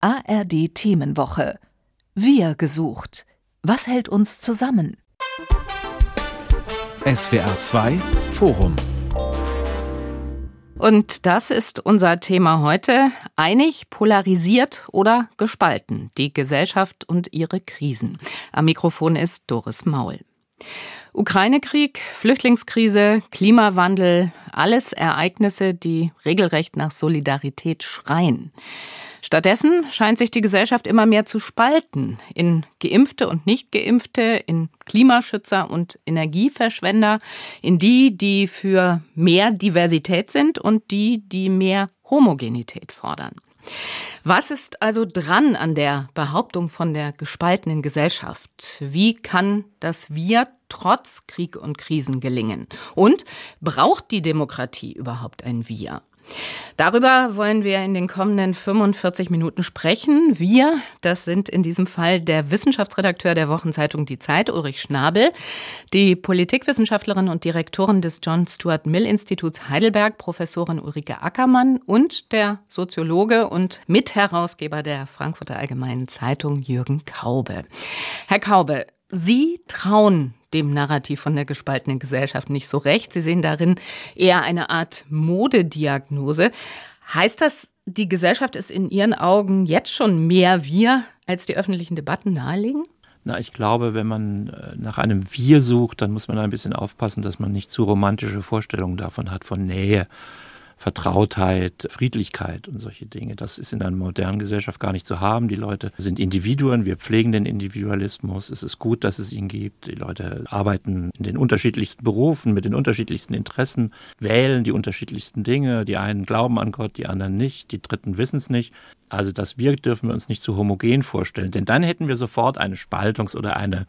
ARD Themenwoche. Wir gesucht. Was hält uns zusammen? SWR 2 Forum. Und das ist unser Thema heute. Einig, polarisiert oder gespalten. Die Gesellschaft und ihre Krisen. Am Mikrofon ist Doris Maul. Ukraine-Krieg, Flüchtlingskrise, Klimawandel, alles Ereignisse, die regelrecht nach Solidarität schreien. Stattdessen scheint sich die Gesellschaft immer mehr zu spalten in Geimpfte und Nichtgeimpfte, in Klimaschützer und Energieverschwender, in die, die für mehr Diversität sind und die, die mehr Homogenität fordern. Was ist also dran an der Behauptung von der gespaltenen Gesellschaft? Wie kann das Wir trotz Krieg und Krisen gelingen? Und braucht die Demokratie überhaupt ein Wir? Darüber wollen wir in den kommenden 45 Minuten sprechen. Wir, das sind in diesem Fall der Wissenschaftsredakteur der Wochenzeitung Die Zeit, Ulrich Schnabel, die Politikwissenschaftlerin und Direktorin des John Stuart Mill Instituts Heidelberg, Professorin Ulrike Ackermann und der Soziologe und Mitherausgeber der Frankfurter Allgemeinen Zeitung Jürgen Kaube. Herr Kaube, Sie trauen dem Narrativ von der gespaltenen Gesellschaft nicht so recht. Sie sehen darin eher eine Art Modediagnose. Heißt das, die Gesellschaft ist in Ihren Augen jetzt schon mehr wir, als die öffentlichen Debatten nahelegen? Na, ich glaube, wenn man äh, nach einem Wir sucht, dann muss man ein bisschen aufpassen, dass man nicht zu romantische Vorstellungen davon hat, von Nähe Vertrautheit, Friedlichkeit und solche Dinge. Das ist in einer modernen Gesellschaft gar nicht zu haben. Die Leute sind Individuen, wir pflegen den Individualismus. Es ist gut, dass es ihn gibt. Die Leute arbeiten in den unterschiedlichsten Berufen, mit den unterschiedlichsten Interessen, wählen die unterschiedlichsten Dinge. Die einen glauben an Gott, die anderen nicht, die Dritten wissen es nicht. Also das Wir dürfen wir uns nicht zu homogen vorstellen, denn dann hätten wir sofort eine Spaltungs- oder eine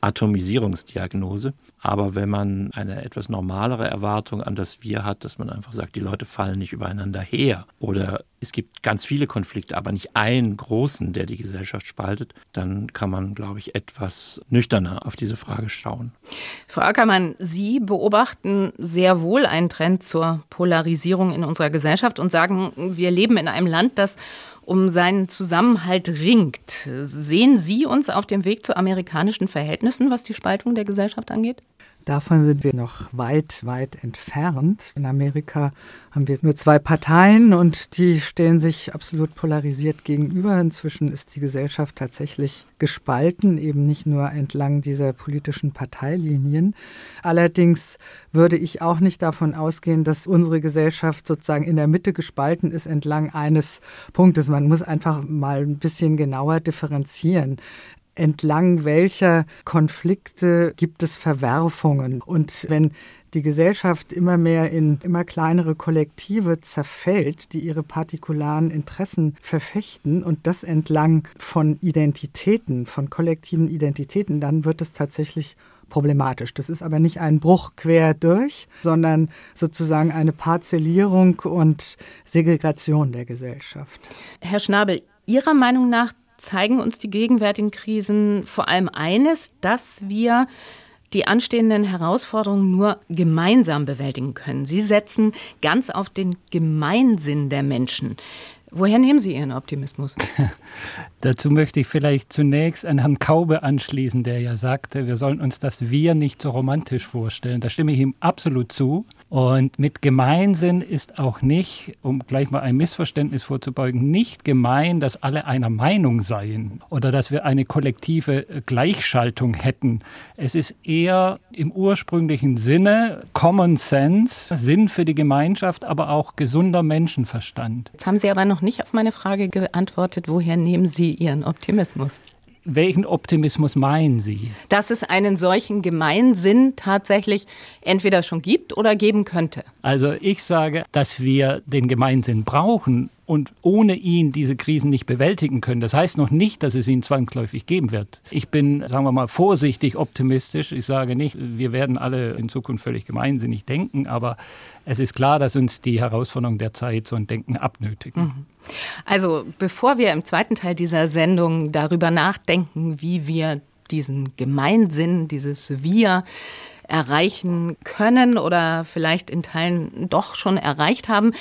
Atomisierungsdiagnose. Aber wenn man eine etwas normalere Erwartung an das Wir hat, dass man einfach sagt, die Leute fallen nicht übereinander her oder es gibt ganz viele Konflikte, aber nicht einen großen, der die Gesellschaft spaltet, dann kann man, glaube ich, etwas nüchterner auf diese Frage schauen. Frau Ackermann, Sie beobachten sehr wohl einen Trend zur Polarisierung in unserer Gesellschaft und sagen, wir leben in einem Land, das um seinen Zusammenhalt ringt. Sehen Sie uns auf dem Weg zu amerikanischen Verhältnissen, was die Spaltung der Gesellschaft angeht? Davon sind wir noch weit, weit entfernt. In Amerika haben wir nur zwei Parteien und die stehen sich absolut polarisiert gegenüber. Inzwischen ist die Gesellschaft tatsächlich gespalten, eben nicht nur entlang dieser politischen Parteilinien. Allerdings würde ich auch nicht davon ausgehen, dass unsere Gesellschaft sozusagen in der Mitte gespalten ist entlang eines Punktes. Man muss einfach mal ein bisschen genauer differenzieren entlang welcher Konflikte gibt es Verwerfungen. Und wenn die Gesellschaft immer mehr in immer kleinere Kollektive zerfällt, die ihre partikularen Interessen verfechten und das entlang von Identitäten, von kollektiven Identitäten, dann wird es tatsächlich problematisch. Das ist aber nicht ein Bruch quer durch, sondern sozusagen eine Parzellierung und Segregation der Gesellschaft. Herr Schnabel, Ihrer Meinung nach zeigen uns die gegenwärtigen Krisen vor allem eines, dass wir die anstehenden Herausforderungen nur gemeinsam bewältigen können. Sie setzen ganz auf den Gemeinsinn der Menschen. Woher nehmen Sie Ihren Optimismus? Dazu möchte ich vielleicht zunächst an Herrn Kaube anschließen, der ja sagte, wir sollen uns das Wir nicht so romantisch vorstellen. Da stimme ich ihm absolut zu. Und mit Gemeinsinn ist auch nicht, um gleich mal ein Missverständnis vorzubeugen, nicht gemein, dass alle einer Meinung seien oder dass wir eine kollektive Gleichschaltung hätten. Es ist eher im ursprünglichen Sinne Common Sense, Sinn für die Gemeinschaft, aber auch gesunder Menschenverstand. Jetzt haben Sie aber noch nicht auf meine Frage geantwortet, woher nehmen Sie Ihren Optimismus? Welchen Optimismus meinen Sie? Dass es einen solchen Gemeinsinn tatsächlich entweder schon gibt oder geben könnte. Also ich sage, dass wir den Gemeinsinn brauchen und ohne ihn diese Krisen nicht bewältigen können. Das heißt noch nicht, dass es ihn zwangsläufig geben wird. Ich bin, sagen wir mal, vorsichtig optimistisch. Ich sage nicht, wir werden alle in Zukunft völlig gemeinsinnig denken, aber es ist klar, dass uns die Herausforderungen der Zeit so ein Denken abnötigen. Mhm. Also bevor wir im zweiten Teil dieser Sendung darüber nachdenken, wie wir diesen Gemeinsinn, dieses Wir erreichen können oder vielleicht in Teilen doch schon erreicht haben,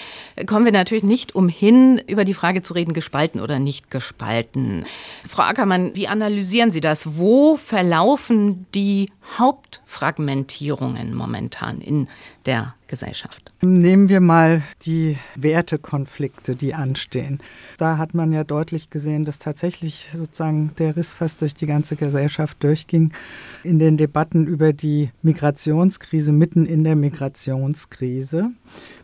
kommen wir natürlich nicht umhin, über die Frage zu reden, gespalten oder nicht gespalten. Frau Ackermann, wie analysieren Sie das? Wo verlaufen die Hauptfragmentierungen momentan in der Gesellschaft? Nehmen wir mal die Wertekonflikte, die anstehen. Da hat man ja deutlich gesehen, dass tatsächlich sozusagen der Riss fast durch die ganze Gesellschaft durchging in den Debatten über die Migrationskrise, mitten in der Migrationskrise.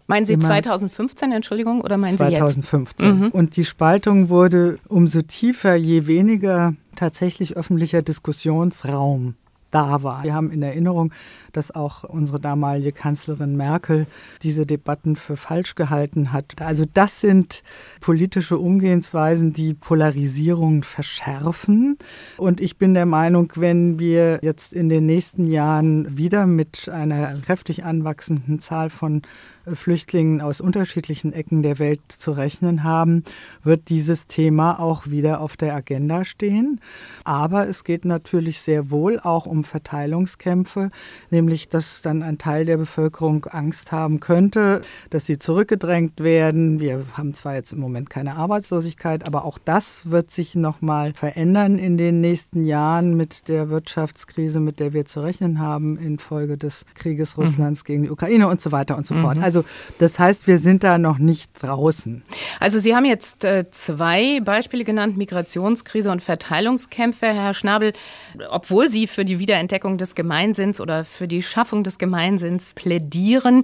Meinen Sie 2015, Entschuldigung, oder meinen 2015. Sie jetzt? Mhm. Und die Spaltung wurde umso tiefer, je weniger tatsächlich öffentlicher Diskussionsraum da war. Wir haben in Erinnerung, dass auch unsere damalige Kanzlerin Merkel diese Debatten für falsch gehalten hat. Also das sind politische Umgehensweisen, die Polarisierung verschärfen. Und ich bin der Meinung, wenn wir jetzt in den nächsten Jahren wieder mit einer kräftig anwachsenden Zahl von Flüchtlingen aus unterschiedlichen Ecken der Welt zu rechnen haben, wird dieses Thema auch wieder auf der Agenda stehen. Aber es geht natürlich sehr wohl auch um Verteilungskämpfe, nämlich dass dann ein Teil der Bevölkerung Angst haben könnte, dass sie zurückgedrängt werden. Wir haben zwar jetzt im Moment keine Arbeitslosigkeit, aber auch das wird sich noch mal verändern in den nächsten Jahren mit der Wirtschaftskrise, mit der wir zu rechnen haben infolge des Krieges Russlands mhm. gegen die Ukraine und so weiter und so fort. Mhm. Also das heißt, wir sind da noch nicht draußen. Also Sie haben jetzt äh, zwei Beispiele genannt, Migrationskrise und Verteilungskämpfe, Herr Schnabel. Obwohl Sie für die Wiederentdeckung des Gemeinsinns oder für die Schaffung des Gemeinsinns plädieren,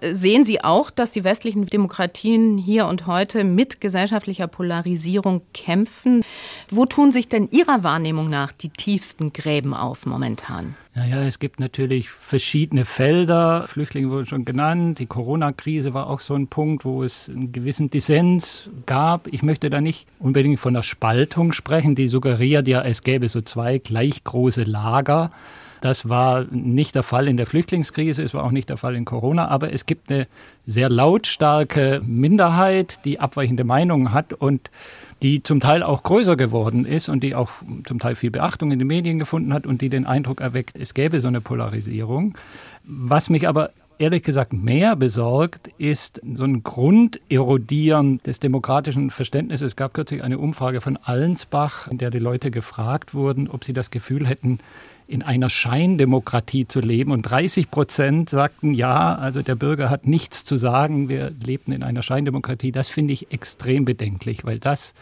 äh, sehen Sie auch, dass die westlichen Demokratien hier und heute mit gesellschaftlicher Polarisierung kämpfen. Wo tun sich denn Ihrer Wahrnehmung nach die tiefsten Gräben auf momentan? Naja, es gibt natürlich verschiedene Felder. Flüchtlinge wurden schon genannt. Die Corona-Krise war auch so ein Punkt, wo es einen gewissen Dissens gab. Ich möchte da nicht unbedingt von der Spaltung sprechen. Die suggeriert ja, es gäbe so zwei gleich große Lager. Das war nicht der Fall in der Flüchtlingskrise, es war auch nicht der Fall in Corona, aber es gibt eine sehr lautstarke Minderheit, die abweichende Meinungen hat und die zum Teil auch größer geworden ist und die auch zum Teil viel Beachtung in den Medien gefunden hat und die den Eindruck erweckt, es gäbe so eine Polarisierung. Was mich aber ehrlich gesagt mehr besorgt, ist so ein Grunderodieren des demokratischen Verständnisses. Es gab kürzlich eine Umfrage von Allensbach, in der die Leute gefragt wurden, ob sie das Gefühl hätten, in einer Scheindemokratie zu leben. Und 30 Prozent sagten ja, also der Bürger hat nichts zu sagen, wir lebten in einer Scheindemokratie. Das finde ich extrem bedenklich, weil das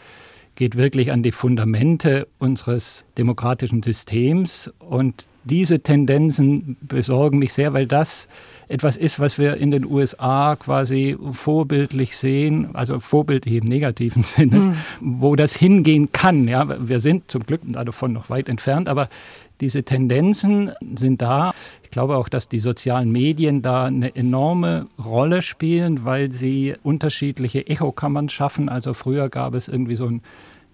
geht wirklich an die Fundamente unseres demokratischen Systems. Und diese Tendenzen besorgen mich sehr, weil das etwas ist, was wir in den USA quasi vorbildlich sehen, also vorbildlich im negativen Sinne, mhm. wo das hingehen kann. Ja, wir sind zum Glück davon noch weit entfernt, aber diese Tendenzen sind da. Ich glaube auch, dass die sozialen Medien da eine enorme Rolle spielen, weil sie unterschiedliche Echokammern schaffen. Also früher gab es irgendwie so ein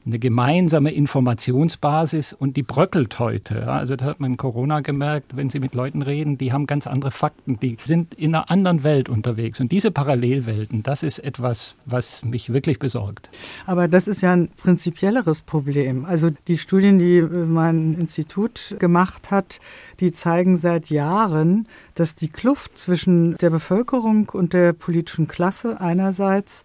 eine gemeinsame Informationsbasis und die bröckelt heute. Also da hat man Corona gemerkt, wenn Sie mit Leuten reden, die haben ganz andere Fakten, die sind in einer anderen Welt unterwegs. Und diese Parallelwelten, das ist etwas, was mich wirklich besorgt. Aber das ist ja ein prinzipielleres Problem. Also die Studien, die mein Institut gemacht hat, die zeigen seit Jahren, dass die Kluft zwischen der Bevölkerung und der politischen Klasse einerseits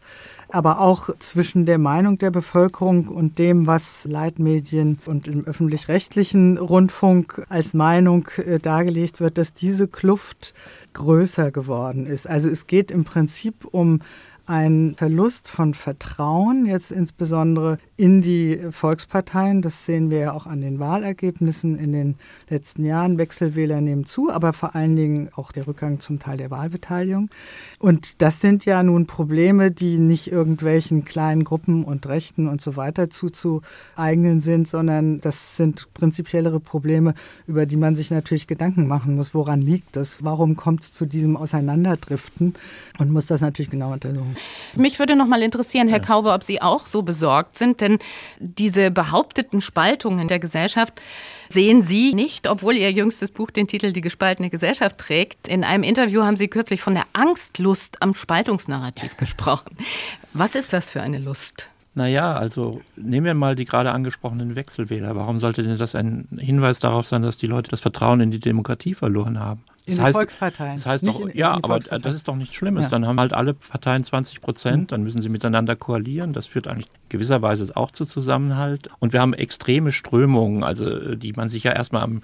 aber auch zwischen der Meinung der Bevölkerung und dem, was Leitmedien und im öffentlich-rechtlichen Rundfunk als Meinung äh, dargelegt wird, dass diese Kluft größer geworden ist. Also es geht im Prinzip um ein Verlust von Vertrauen, jetzt insbesondere in die Volksparteien. Das sehen wir ja auch an den Wahlergebnissen in den letzten Jahren. Wechselwähler nehmen zu, aber vor allen Dingen auch der Rückgang zum Teil der Wahlbeteiligung. Und das sind ja nun Probleme, die nicht irgendwelchen kleinen Gruppen und Rechten und so weiter zuzueignen sind, sondern das sind prinzipiellere Probleme, über die man sich natürlich Gedanken machen muss. Woran liegt das? Warum kommt es zu diesem Auseinanderdriften? Und muss das natürlich genau untersuchen. Mich würde noch mal interessieren, Herr Kaube, ob Sie auch so besorgt sind, denn diese behaupteten Spaltungen der Gesellschaft sehen Sie nicht, obwohl Ihr jüngstes Buch den Titel Die gespaltene Gesellschaft trägt. In einem Interview haben Sie kürzlich von der Angstlust am Spaltungsnarrativ gesprochen. Was ist das für eine Lust? Naja, also nehmen wir mal die gerade angesprochenen Wechselwähler. Warum sollte denn das ein Hinweis darauf sein, dass die Leute das Vertrauen in die Demokratie verloren haben? In das heißt, Volksparteien. Das heißt doch, ja, aber das ist doch nichts Schlimmes. Ja. Dann haben halt alle Parteien 20 Prozent, mhm. dann müssen sie miteinander koalieren. Das führt eigentlich gewisserweise auch zu Zusammenhalt. Und wir haben extreme Strömungen, also die man sich ja erstmal am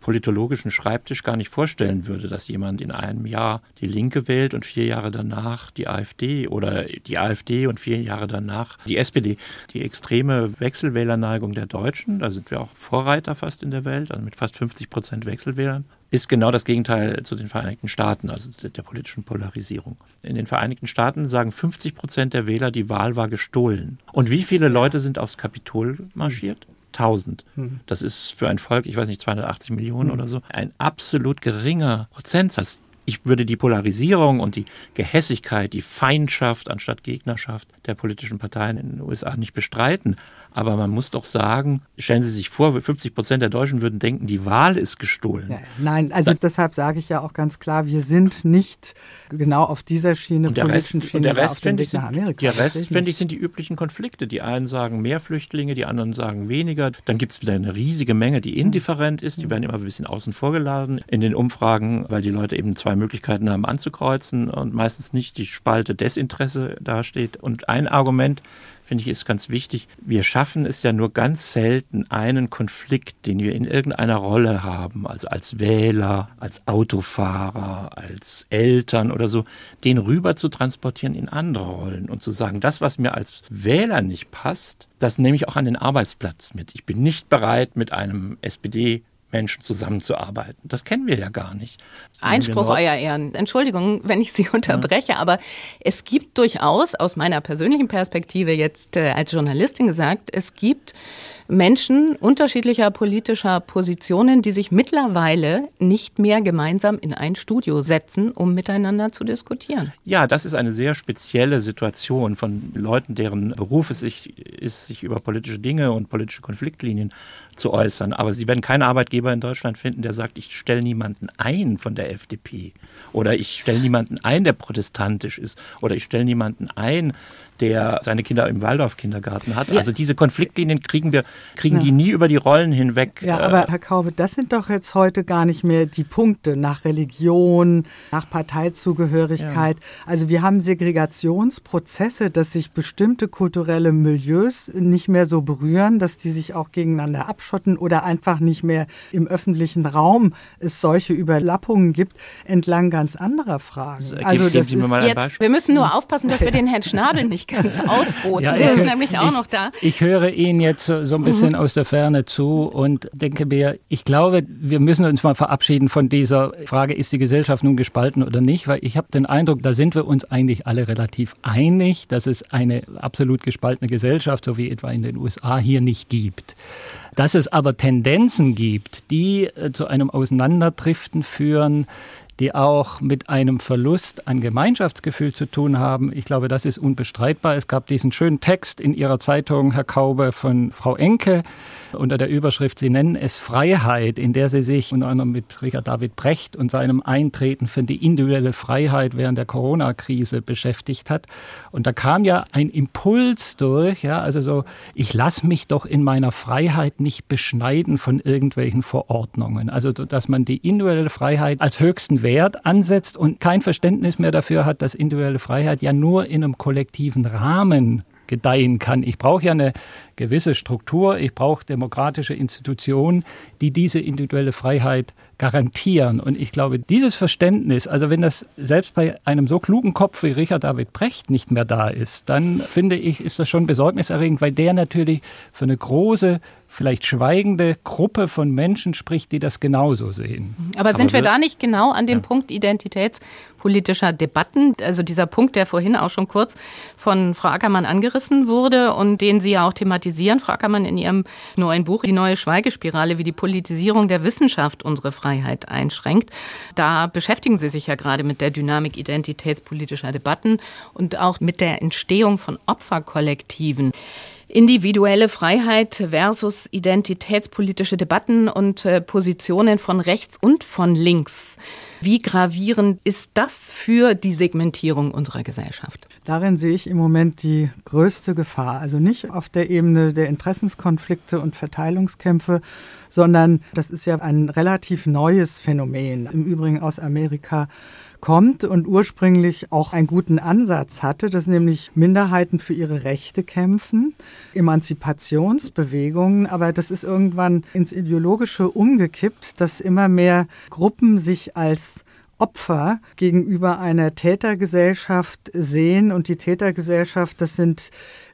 politologischen Schreibtisch gar nicht vorstellen würde, dass jemand in einem Jahr die Linke wählt und vier Jahre danach die AfD oder die AfD und vier Jahre danach die SPD. Die extreme Wechselwählerneigung der Deutschen, da sind wir auch Vorreiter fast in der Welt, also mit fast 50 Prozent Wechselwählern, ist genau das Gegenteil zu den Vereinigten Staaten, also der politischen Polarisierung. In den Vereinigten Staaten sagen 50 Prozent der Wähler, die Wahl war gestohlen. Und wie viele Leute sind aufs Kapitol marschiert? 1000. Hm. Das ist für ein Volk, ich weiß nicht, 280 Millionen hm. oder so, ein absolut geringer Prozentsatz. Ich würde die Polarisierung und die Gehässigkeit, die Feindschaft anstatt Gegnerschaft der politischen Parteien in den USA nicht bestreiten. Aber man muss doch sagen, stellen Sie sich vor, 50 Prozent der Deutschen würden denken, die Wahl ist gestohlen. Nein, also deshalb sage ich ja auch ganz klar, wir sind nicht genau auf dieser Schiene, und der politischen Rest, Schiene, und der Rest, finde ich, sind, Amerika. Der Rest, finde ich, sind die üblichen Konflikte. Die einen sagen mehr Flüchtlinge, die anderen sagen weniger. Dann gibt es wieder eine riesige Menge, die indifferent ist. Die werden immer ein bisschen außen vor geladen in den Umfragen, weil die Leute eben zwei Möglichkeiten haben anzukreuzen und meistens nicht die Spalte Desinteresse dasteht. Und ein Argument, finde ich, ist ganz wichtig. Wir schaffen es ja nur ganz selten, einen Konflikt, den wir in irgendeiner Rolle haben, also als Wähler, als Autofahrer, als Eltern oder so, den rüber zu transportieren in andere Rollen und zu sagen, das, was mir als Wähler nicht passt, das nehme ich auch an den Arbeitsplatz mit. Ich bin nicht bereit, mit einem SPD Menschen zusammenzuarbeiten. Das kennen wir ja gar nicht. Einspruch, Euer Ehren. Entschuldigung, wenn ich Sie unterbreche, ja. aber es gibt durchaus aus meiner persönlichen Perspektive jetzt äh, als Journalistin gesagt, es gibt Menschen unterschiedlicher politischer Positionen, die sich mittlerweile nicht mehr gemeinsam in ein Studio setzen, um miteinander zu diskutieren. Ja, das ist eine sehr spezielle Situation von Leuten, deren Beruf es sich, ist, sich über politische Dinge und politische Konfliktlinien zu äußern. Aber Sie werden keinen Arbeitgeber in Deutschland finden, der sagt, ich stelle niemanden ein von der FDP oder ich stelle niemanden ein, der protestantisch ist oder ich stelle niemanden ein, der seine Kinder im Waldorf-Kindergarten hat. Ja. Also diese Konfliktlinien kriegen wir, kriegen ja. die nie über die Rollen hinweg. Ja, aber Herr Kaube, das sind doch jetzt heute gar nicht mehr die Punkte nach Religion, nach Parteizugehörigkeit. Ja. Also wir haben Segregationsprozesse, dass sich bestimmte kulturelle Milieus nicht mehr so berühren, dass die sich auch gegeneinander abschotten oder einfach nicht mehr im öffentlichen Raum es solche Überlappungen gibt, entlang ganz anderer Fragen. Also, also das ist jetzt, wir müssen nur aufpassen, dass wir den Herrn Schnabel nicht ganz ausboten. Ja, der ist nämlich auch ich, noch da. Ich höre Ihnen jetzt so, so ein bisschen mhm. aus der Ferne zu und denke mir, ich glaube, wir müssen uns mal verabschieden von dieser Frage, ist die Gesellschaft nun gespalten oder nicht, weil ich habe den Eindruck, da sind wir uns eigentlich alle relativ einig, dass es eine absolut gespaltene Gesellschaft, so wie etwa in den USA, hier nicht gibt. Dass es aber Tendenzen gibt, die äh, zu einem Auseinanderdriften führen, die auch mit einem Verlust an Gemeinschaftsgefühl zu tun haben. Ich glaube, das ist unbestreitbar. Es gab diesen schönen Text in Ihrer Zeitung, Herr Kaube, von Frau Enke unter der Überschrift, Sie nennen es Freiheit, in der sie sich unter anderem mit Richard David Brecht und seinem Eintreten für die individuelle Freiheit während der Corona-Krise beschäftigt hat. Und da kam ja ein Impuls durch, ja, also so, ich lasse mich doch in meiner Freiheit nicht beschneiden von irgendwelchen Verordnungen. Also, dass man die individuelle Freiheit als höchsten Wert Wert ansetzt und kein Verständnis mehr dafür hat, dass individuelle Freiheit ja nur in einem kollektiven Rahmen gedeihen kann. Ich brauche ja eine gewisse Struktur, ich brauche demokratische Institutionen, die diese individuelle Freiheit garantieren. Und ich glaube, dieses Verständnis, also wenn das selbst bei einem so klugen Kopf wie Richard David Brecht nicht mehr da ist, dann finde ich, ist das schon besorgniserregend, weil der natürlich für eine große vielleicht schweigende Gruppe von Menschen spricht, die das genauso sehen. Aber sind Aber wir da nicht genau an dem ja. Punkt identitätspolitischer Debatten? Also dieser Punkt, der vorhin auch schon kurz von Frau Ackermann angerissen wurde und den Sie ja auch thematisieren, Frau Ackermann, in Ihrem neuen Buch, Die neue Schweigespirale, wie die Politisierung der Wissenschaft unsere Freiheit einschränkt. Da beschäftigen Sie sich ja gerade mit der Dynamik identitätspolitischer Debatten und auch mit der Entstehung von Opferkollektiven. Individuelle Freiheit versus identitätspolitische Debatten und äh, Positionen von rechts und von links. Wie gravierend ist das für die Segmentierung unserer Gesellschaft? Darin sehe ich im Moment die größte Gefahr. Also nicht auf der Ebene der Interessenskonflikte und Verteilungskämpfe, sondern das ist ja ein relativ neues Phänomen, im Übrigen aus Amerika kommt und ursprünglich auch einen guten Ansatz hatte, dass nämlich Minderheiten für ihre Rechte kämpfen, Emanzipationsbewegungen, aber das ist irgendwann ins Ideologische umgekippt, dass immer mehr Gruppen sich als Opfer gegenüber einer Tätergesellschaft sehen. Und die Tätergesellschaft, das sind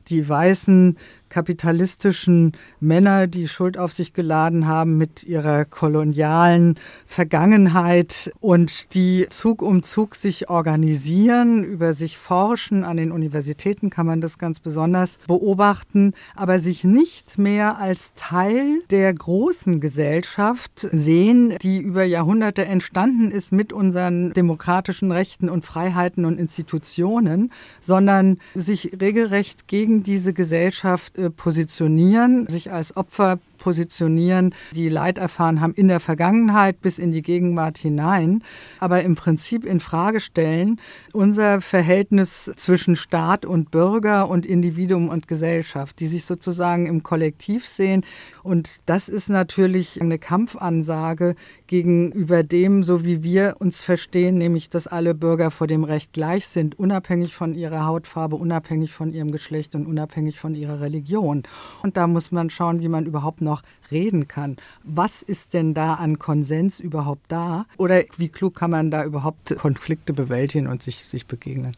die weißen kapitalistischen Männer, die Schuld auf sich geladen haben mit ihrer kolonialen Vergangenheit und die Zug um Zug sich organisieren, über sich forschen. An den Universitäten kann man das ganz besonders beobachten, aber sich nicht mehr als Teil der großen Gesellschaft sehen, die über Jahrhunderte entstanden ist mit unseren demokratischen Rechten und Freiheiten und Institutionen, sondern sich regelrecht gegen diese Gesellschaft äh, positionieren, sich als Opfer positionieren, die Leid erfahren haben in der Vergangenheit bis in die Gegenwart hinein, aber im Prinzip in Frage stellen unser Verhältnis zwischen Staat und Bürger und Individuum und Gesellschaft, die sich sozusagen im Kollektiv sehen. Und das ist natürlich eine Kampfansage gegenüber dem, so wie wir uns verstehen, nämlich dass alle Bürger vor dem Recht gleich sind, unabhängig von ihrer Hautfarbe, unabhängig von ihrem Geschlecht und unabhängig von ihrer Religion. Und da muss man schauen, wie man überhaupt noch reden kann. Was ist denn da an Konsens überhaupt da? Oder wie klug kann man da überhaupt Konflikte bewältigen und sich, sich begegnen?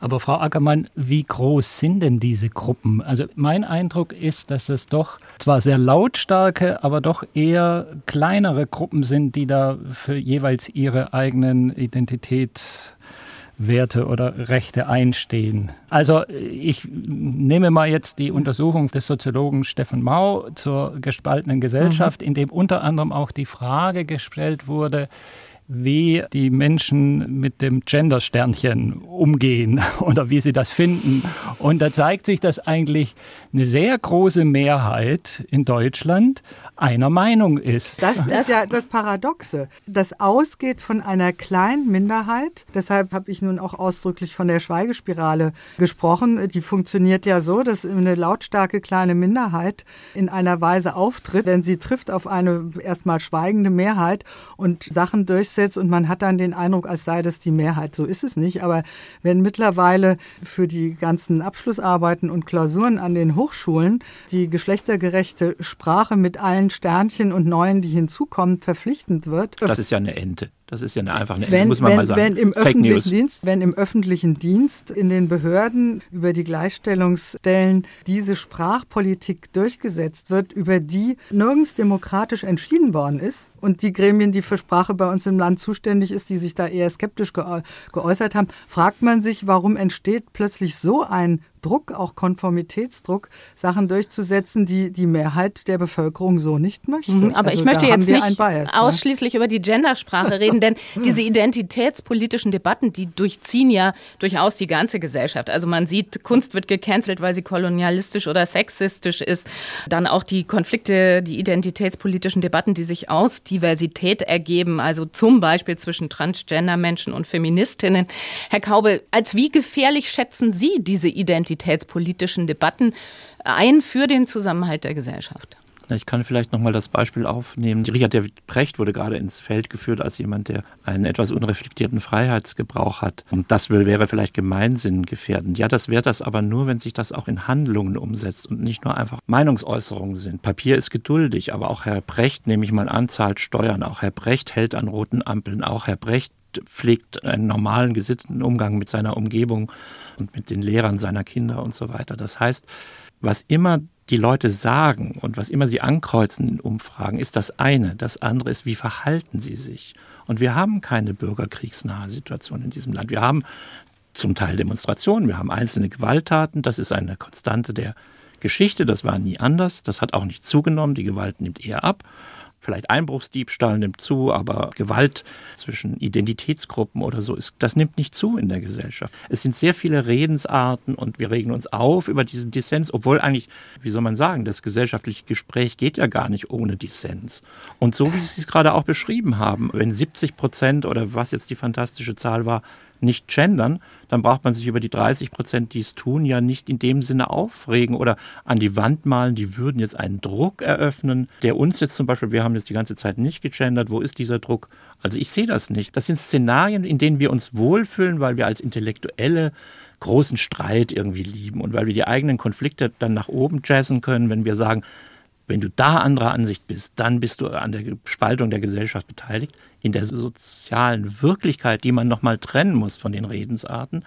Aber Frau Ackermann, wie groß sind denn diese Gruppen? Also mein Eindruck ist, dass es doch zwar sehr lautstarke, aber doch eher kleinere Gruppen sind, die da für jeweils ihre eigenen Identitäts Werte oder Rechte einstehen. Also ich nehme mal jetzt die Untersuchung des Soziologen Steffen Mau zur gespaltenen Gesellschaft, mhm. in dem unter anderem auch die Frage gestellt wurde, wie die Menschen mit dem Gender-Sternchen umgehen oder wie sie das finden. Und da zeigt sich, dass eigentlich eine sehr große Mehrheit in Deutschland einer Meinung ist. Das ist ja das Paradoxe. Das ausgeht von einer kleinen Minderheit. Deshalb habe ich nun auch ausdrücklich von der Schweigespirale gesprochen. Die funktioniert ja so, dass eine lautstarke kleine Minderheit in einer Weise auftritt, wenn sie trifft auf eine erstmal schweigende Mehrheit und Sachen durchsetzt, durchsetzt und man hat dann den Eindruck, als sei das die Mehrheit. So ist es nicht. Aber wenn mittlerweile für die ganzen Abschlussarbeiten und Klausuren an den Hochschulen die geschlechtergerechte Sprache mit allen Sternchen und Neuen, die hinzukommen, verpflichtend wird. Das ist ja eine Ente. Das ist ja eine einfache, wenn, muss man wenn, mal sagen. Wenn im, öffentlichen Dienst, wenn im öffentlichen Dienst in den Behörden über die Gleichstellungsstellen diese Sprachpolitik durchgesetzt wird, über die nirgends demokratisch entschieden worden ist und die Gremien, die für Sprache bei uns im Land zuständig ist, die sich da eher skeptisch geäußert haben, fragt man sich, warum entsteht plötzlich so ein Druck, auch Konformitätsdruck, Sachen durchzusetzen, die die Mehrheit der Bevölkerung so nicht möchte. Mhm, aber also ich möchte jetzt nicht Bias, ausschließlich ja. über die Gendersprache reden, denn diese identitätspolitischen Debatten, die durchziehen ja durchaus die ganze Gesellschaft. Also man sieht, Kunst wird gecancelt, weil sie kolonialistisch oder sexistisch ist. Dann auch die Konflikte, die identitätspolitischen Debatten, die sich aus Diversität ergeben, also zum Beispiel zwischen Transgender-Menschen und Feministinnen. Herr Kaube, als wie gefährlich schätzen Sie diese Identität identitätspolitischen Debatten ein für den Zusammenhalt der Gesellschaft. Ich kann vielleicht nochmal das Beispiel aufnehmen. Richard David Brecht wurde gerade ins Feld geführt als jemand, der einen etwas unreflektierten Freiheitsgebrauch hat. Und das wäre vielleicht Gemeinsinn gefährdend. Ja, das wäre das aber nur, wenn sich das auch in Handlungen umsetzt und nicht nur einfach Meinungsäußerungen sind. Papier ist geduldig, aber auch Herr Brecht, nehme ich mal an, zahlt Steuern. Auch Herr Brecht hält an roten Ampeln. Auch Herr Brecht pflegt einen normalen, gesitteten Umgang mit seiner Umgebung und mit den Lehrern seiner Kinder und so weiter. Das heißt, was immer die Leute sagen und was immer sie ankreuzen in Umfragen, ist das eine. Das andere ist, wie verhalten sie sich. Und wir haben keine bürgerkriegsnahe Situation in diesem Land. Wir haben zum Teil Demonstrationen, wir haben einzelne Gewalttaten. Das ist eine Konstante der Geschichte. Das war nie anders. Das hat auch nicht zugenommen. Die Gewalt nimmt eher ab. Vielleicht Einbruchsdiebstahl nimmt zu, aber Gewalt zwischen Identitätsgruppen oder so ist, das nimmt nicht zu in der Gesellschaft. Es sind sehr viele Redensarten und wir regen uns auf über diesen Dissens, obwohl eigentlich, wie soll man sagen, das gesellschaftliche Gespräch geht ja gar nicht ohne Dissens. Und so wie Sie es gerade auch beschrieben haben, wenn 70 Prozent oder was jetzt die fantastische Zahl war, nicht gendern, dann braucht man sich über die 30 Prozent, die es tun, ja nicht in dem Sinne aufregen oder an die Wand malen. Die würden jetzt einen Druck eröffnen, der uns jetzt zum Beispiel, wir haben jetzt die ganze Zeit nicht gegendert. Wo ist dieser Druck? Also ich sehe das nicht. Das sind Szenarien, in denen wir uns wohlfühlen, weil wir als Intellektuelle großen Streit irgendwie lieben und weil wir die eigenen Konflikte dann nach oben jazzen können, wenn wir sagen, wenn du da anderer Ansicht bist, dann bist du an der Spaltung der Gesellschaft beteiligt. In der sozialen Wirklichkeit, die man nochmal trennen muss von den Redensarten,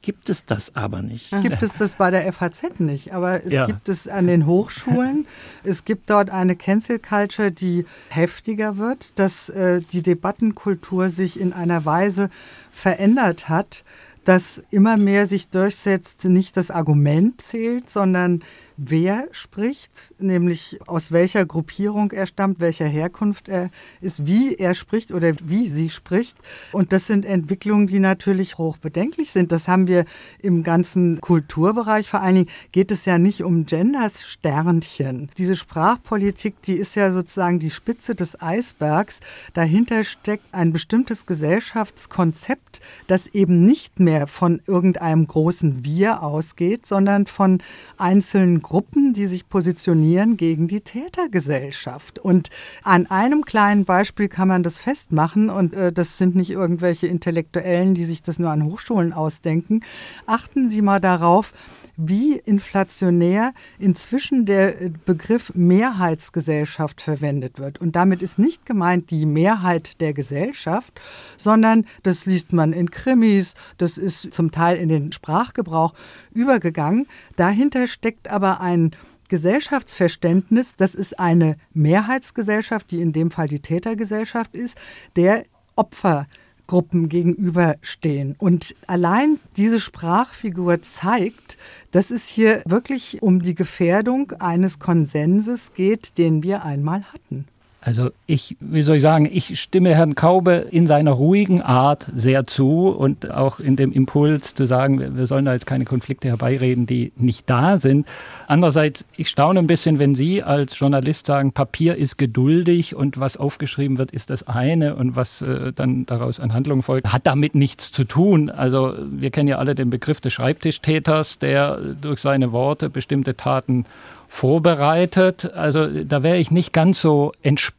gibt es das aber nicht. Gibt es das bei der FAZ nicht, aber es ja. gibt es an den Hochschulen. es gibt dort eine Cancel Culture, die heftiger wird, dass äh, die Debattenkultur sich in einer Weise verändert hat, dass immer mehr sich durchsetzt, nicht das Argument zählt, sondern wer spricht, nämlich aus welcher Gruppierung er stammt, welcher Herkunft er ist, wie er spricht oder wie sie spricht. Und das sind Entwicklungen, die natürlich hoch bedenklich sind. Das haben wir im ganzen Kulturbereich. Vor allen Dingen geht es ja nicht um Genders Sternchen. Diese Sprachpolitik, die ist ja sozusagen die Spitze des Eisbergs. Dahinter steckt ein bestimmtes Gesellschaftskonzept, das eben nicht mehr von irgendeinem großen Wir ausgeht, sondern von einzelnen Gruppen, die sich positionieren gegen die Tätergesellschaft. Und an einem kleinen Beispiel kann man das festmachen, und äh, das sind nicht irgendwelche Intellektuellen, die sich das nur an Hochschulen ausdenken. Achten Sie mal darauf, wie inflationär inzwischen der äh, Begriff Mehrheitsgesellschaft verwendet wird. Und damit ist nicht gemeint die Mehrheit der Gesellschaft, sondern das liest man in Krimis, das ist zum Teil in den Sprachgebrauch übergegangen. Dahinter steckt aber ein Gesellschaftsverständnis, das ist eine Mehrheitsgesellschaft, die in dem Fall die Tätergesellschaft ist, der Opfer Gruppen gegenüberstehen. Und allein diese Sprachfigur zeigt, dass es hier wirklich um die Gefährdung eines Konsenses geht, den wir einmal hatten. Also ich, wie soll ich sagen, ich stimme Herrn Kaube in seiner ruhigen Art sehr zu und auch in dem Impuls zu sagen, wir sollen da jetzt keine Konflikte herbeireden, die nicht da sind. Andererseits, ich staune ein bisschen, wenn Sie als Journalist sagen, Papier ist geduldig und was aufgeschrieben wird, ist das eine und was äh, dann daraus an Handlungen folgt, hat damit nichts zu tun. Also wir kennen ja alle den Begriff des Schreibtischtäters, der durch seine Worte bestimmte Taten vorbereitet. Also da wäre ich nicht ganz so entspannt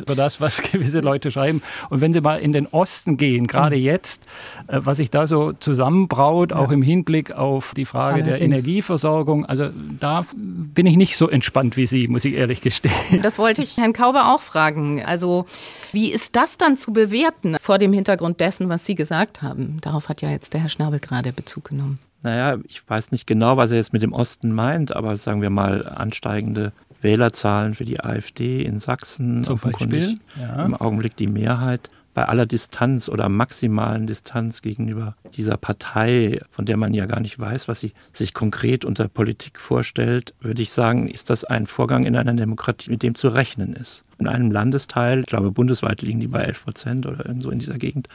über das, was gewisse Leute schreiben. Und wenn Sie mal in den Osten gehen, gerade mhm. jetzt, äh, was sich da so zusammenbraut, ja. auch im Hinblick auf die Frage Allerdings. der Energieversorgung, also da bin ich nicht so entspannt wie Sie, muss ich ehrlich gestehen. Das wollte ich Herrn Kauber auch fragen. Also wie ist das dann zu bewerten vor dem Hintergrund dessen, was Sie gesagt haben? Darauf hat ja jetzt der Herr Schnabel gerade Bezug genommen naja, ich weiß nicht genau, was er jetzt mit dem Osten meint, aber sagen wir mal ansteigende Wählerzahlen für die AfD in Sachsen. Zum Beispiel? Ja. Im Augenblick die Mehrheit bei aller Distanz oder maximalen Distanz gegenüber dieser Partei, von der man ja gar nicht weiß, was sie sich konkret unter Politik vorstellt, würde ich sagen, ist das ein Vorgang in einer Demokratie, mit dem zu rechnen ist. In einem Landesteil, ich glaube bundesweit liegen die bei 11 Prozent oder so in dieser Gegend,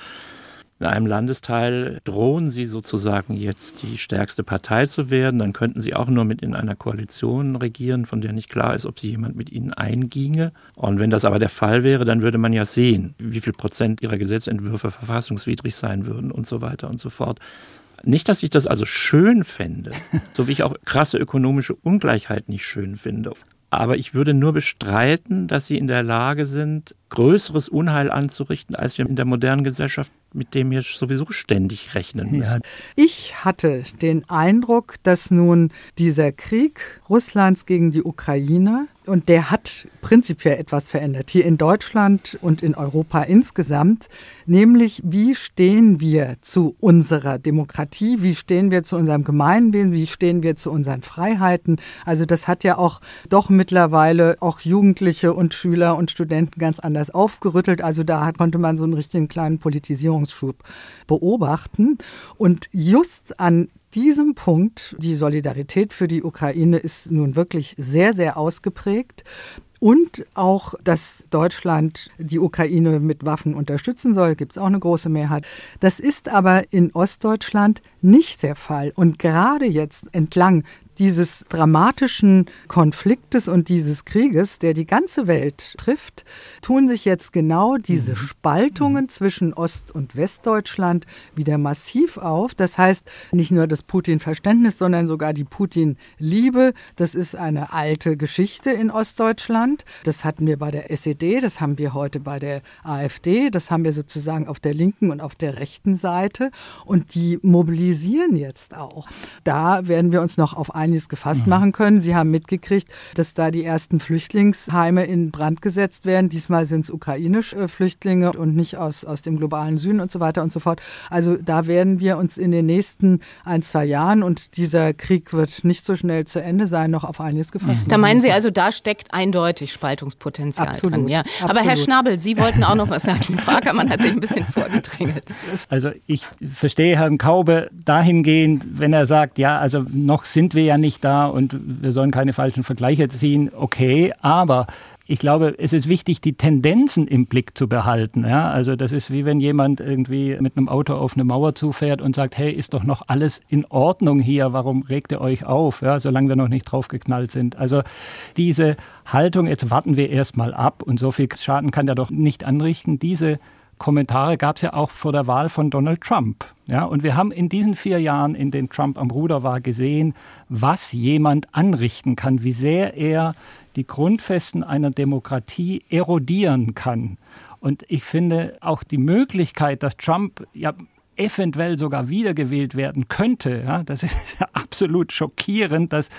in einem Landesteil drohen sie sozusagen jetzt die stärkste Partei zu werden, dann könnten sie auch nur mit in einer Koalition regieren, von der nicht klar ist, ob sie jemand mit ihnen einginge. Und wenn das aber der Fall wäre, dann würde man ja sehen, wie viel Prozent ihrer Gesetzentwürfe verfassungswidrig sein würden und so weiter und so fort. Nicht, dass ich das also schön fände, so wie ich auch krasse ökonomische Ungleichheit nicht schön finde. Aber ich würde nur bestreiten, dass sie in der Lage sind, größeres Unheil anzurichten, als wir in der modernen Gesellschaft mit dem wir sowieso ständig rechnen müssen. Ich hatte den Eindruck, dass nun dieser Krieg Russlands gegen die Ukraine und der hat prinzipiell etwas verändert, hier in Deutschland und in Europa insgesamt, nämlich wie stehen wir zu unserer Demokratie, wie stehen wir zu unserem Gemeinwesen, wie stehen wir zu unseren Freiheiten. Also das hat ja auch doch mittlerweile auch Jugendliche und Schüler und Studenten ganz anders aufgerüttelt. Also da konnte man so einen richtigen kleinen Politisierungsschub beobachten. Und just an diesem Punkt, die Solidarität für die Ukraine ist nun wirklich sehr, sehr ausgeprägt. und auch, dass Deutschland die Ukraine mit Waffen unterstützen soll, gibt es auch eine große Mehrheit. Das ist aber in Ostdeutschland nicht der Fall. Und gerade jetzt entlang dieses dramatischen Konfliktes und dieses Krieges, der die ganze Welt trifft, tun sich jetzt genau diese mhm. Spaltungen zwischen Ost- und Westdeutschland wieder massiv auf. Das heißt, nicht nur das Putin-Verständnis, sondern sogar die Putin-Liebe. Das ist eine alte Geschichte in Ostdeutschland. Das hatten wir bei der SED, das haben wir heute bei der AfD, das haben wir sozusagen auf der linken und auf der rechten Seite. Und die mobilisieren jetzt auch. Da werden wir uns noch auf einiges gefasst mhm. machen können. Sie haben mitgekriegt, dass da die ersten Flüchtlingsheime in Brand gesetzt werden. Diesmal sind es ukrainische Flüchtlinge und nicht aus, aus dem globalen Süden und so weiter und so fort. Also da werden wir uns in den nächsten ein, zwei Jahren und dieser Krieg wird nicht so schnell zu Ende sein, noch auf einiges gefasst machen. Da meinen Sie also, da steckt eindeutig Spaltungspotenzial Absolut. drin. Ja. Aber Herr Schnabel, Sie wollten auch noch was sagen. Frau Ackermann hat sich ein bisschen vorgedrängelt. Also ich verstehe Herrn Kaube dahingehend, wenn er sagt, ja, also noch sind wir ja nicht da und wir sollen keine falschen Vergleiche ziehen, okay, aber ich glaube, es ist wichtig, die Tendenzen im Blick zu behalten. Ja? Also das ist wie wenn jemand irgendwie mit einem Auto auf eine Mauer zufährt und sagt, hey, ist doch noch alles in Ordnung hier, warum regt ihr euch auf, ja? solange wir noch nicht draufgeknallt sind. Also diese Haltung, jetzt warten wir erstmal ab und so viel Schaden kann der doch nicht anrichten, diese Kommentare gab es ja auch vor der Wahl von Donald Trump. Ja, und wir haben in diesen vier Jahren, in denen Trump am Ruder war, gesehen, was jemand anrichten kann, wie sehr er die Grundfesten einer Demokratie erodieren kann. Und ich finde auch die Möglichkeit, dass Trump ja eventuell sogar wiedergewählt werden könnte, ja, das ist ja absolut schockierend, dass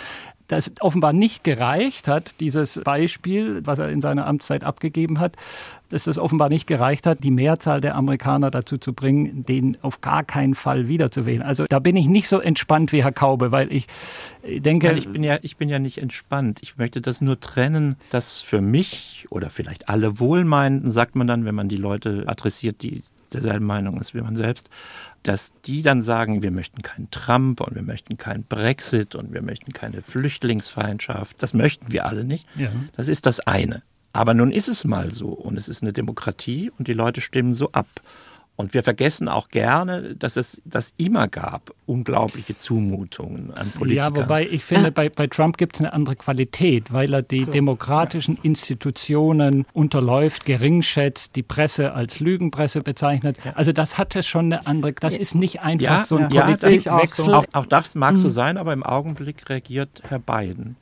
das offenbar nicht gereicht hat, dieses Beispiel, was er in seiner Amtszeit abgegeben hat, dass es offenbar nicht gereicht hat, die Mehrzahl der Amerikaner dazu zu bringen, den auf gar keinen Fall wiederzuwählen. Also da bin ich nicht so entspannt wie Herr Kaube, weil ich denke. Nein, ich bin ja, ich bin ja nicht entspannt. Ich möchte das nur trennen, dass für mich oder vielleicht alle Wohlmeinenden, sagt man dann, wenn man die Leute adressiert, die derselben Meinung ist wie man selbst, dass die dann sagen, wir möchten keinen Trump und wir möchten keinen Brexit und wir möchten keine Flüchtlingsfeindschaft. Das möchten wir alle nicht. Ja. Das ist das eine. Aber nun ist es mal so und es ist eine Demokratie und die Leute stimmen so ab. Und wir vergessen auch gerne, dass es das immer gab, unglaubliche Zumutungen an Politiker. Ja, wobei ich finde, ah. bei, bei Trump gibt es eine andere Qualität, weil er die so. demokratischen Institutionen unterläuft, geringschätzt, die Presse als Lügenpresse bezeichnet. Also das hat es schon eine andere, das ist nicht einfach ja, so ein ja, Politikwechsel. So. Auch, auch, das mag so mhm. sein, aber im Augenblick regiert Herr Biden.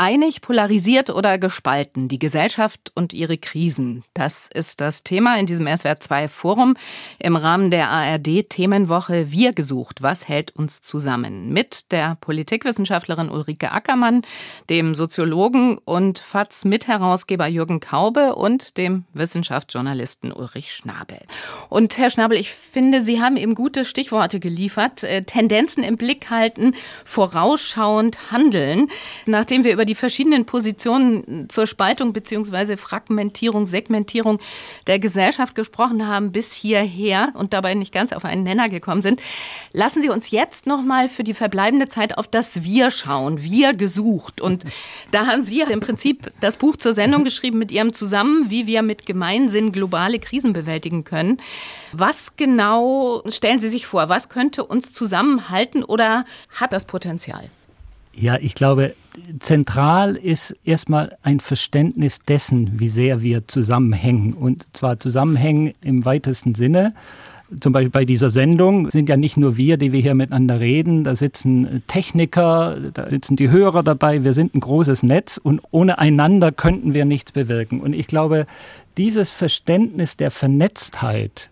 Einig, polarisiert oder gespalten, die Gesellschaft und ihre Krisen. Das ist das Thema in diesem SWR 2 Forum im Rahmen der ARD Themenwoche Wir gesucht. Was hält uns zusammen? Mit der Politikwissenschaftlerin Ulrike Ackermann, dem Soziologen und FAZ-Mitherausgeber Jürgen Kaube und dem Wissenschaftsjournalisten Ulrich Schnabel. Und Herr Schnabel, ich finde, Sie haben eben gute Stichworte geliefert. Äh, Tendenzen im Blick halten, vorausschauend handeln. Nachdem wir über die verschiedenen Positionen zur Spaltung bzw. Fragmentierung, Segmentierung der Gesellschaft gesprochen haben, bis hierher und dabei nicht ganz auf einen Nenner gekommen sind, lassen Sie uns jetzt noch mal für die verbleibende Zeit auf das Wir schauen. Wir gesucht. Und da haben Sie ja im Prinzip das Buch zur Sendung geschrieben mit Ihrem Zusammen, wie wir mit Gemeinsinn globale Krisen bewältigen können. Was genau stellen Sie sich vor? Was könnte uns zusammenhalten oder hat das Potenzial? Ja, ich glaube, zentral ist erstmal ein Verständnis dessen, wie sehr wir zusammenhängen. Und zwar zusammenhängen im weitesten Sinne. Zum Beispiel bei dieser Sendung sind ja nicht nur wir, die wir hier miteinander reden, da sitzen Techniker, da sitzen die Hörer dabei, wir sind ein großes Netz und ohne einander könnten wir nichts bewirken. Und ich glaube, dieses Verständnis der Vernetztheit,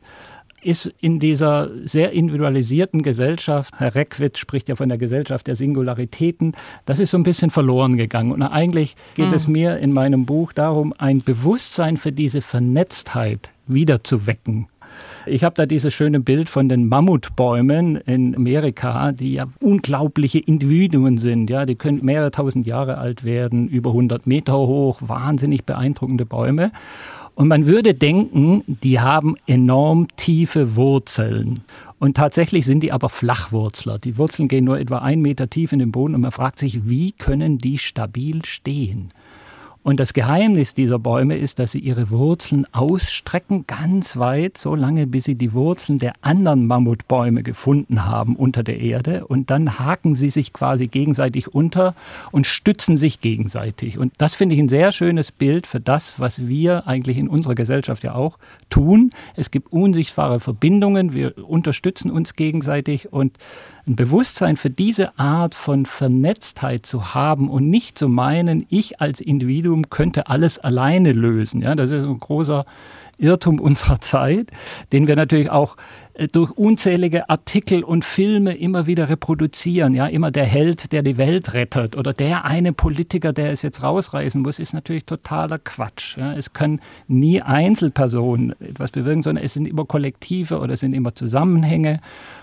ist in dieser sehr individualisierten Gesellschaft, Herr Reckwitz spricht ja von der Gesellschaft der Singularitäten, das ist so ein bisschen verloren gegangen. Und eigentlich geht mhm. es mir in meinem Buch darum, ein Bewusstsein für diese Vernetztheit wiederzuwecken. Ich habe da dieses schöne Bild von den Mammutbäumen in Amerika, die ja unglaubliche Individuen sind. Ja, die können mehrere tausend Jahre alt werden, über 100 Meter hoch, wahnsinnig beeindruckende Bäume. Und man würde denken, die haben enorm tiefe Wurzeln. Und tatsächlich sind die aber Flachwurzler. Die Wurzeln gehen nur etwa einen Meter tief in den Boden und man fragt sich, wie können die stabil stehen? Und das Geheimnis dieser Bäume ist, dass sie ihre Wurzeln ausstrecken ganz weit, so lange, bis sie die Wurzeln der anderen Mammutbäume gefunden haben unter der Erde. Und dann haken sie sich quasi gegenseitig unter und stützen sich gegenseitig. Und das finde ich ein sehr schönes Bild für das, was wir eigentlich in unserer Gesellschaft ja auch tun. Es gibt unsichtbare Verbindungen, wir unterstützen uns gegenseitig und ein Bewusstsein für diese Art von Vernetztheit zu haben und nicht zu meinen, ich als Individuum könnte alles alleine lösen. Ja, das ist ein großer Irrtum unserer Zeit, den wir natürlich auch äh, durch unzählige Artikel und Filme immer wieder reproduzieren. Ja, immer der Held, der die Welt rettet oder der eine Politiker, der es jetzt rausreißen muss, ist natürlich totaler Quatsch. Ja, es können nie Einzelpersonen etwas bewirken, sondern es sind immer Kollektive oder es sind immer Zusammenhänge.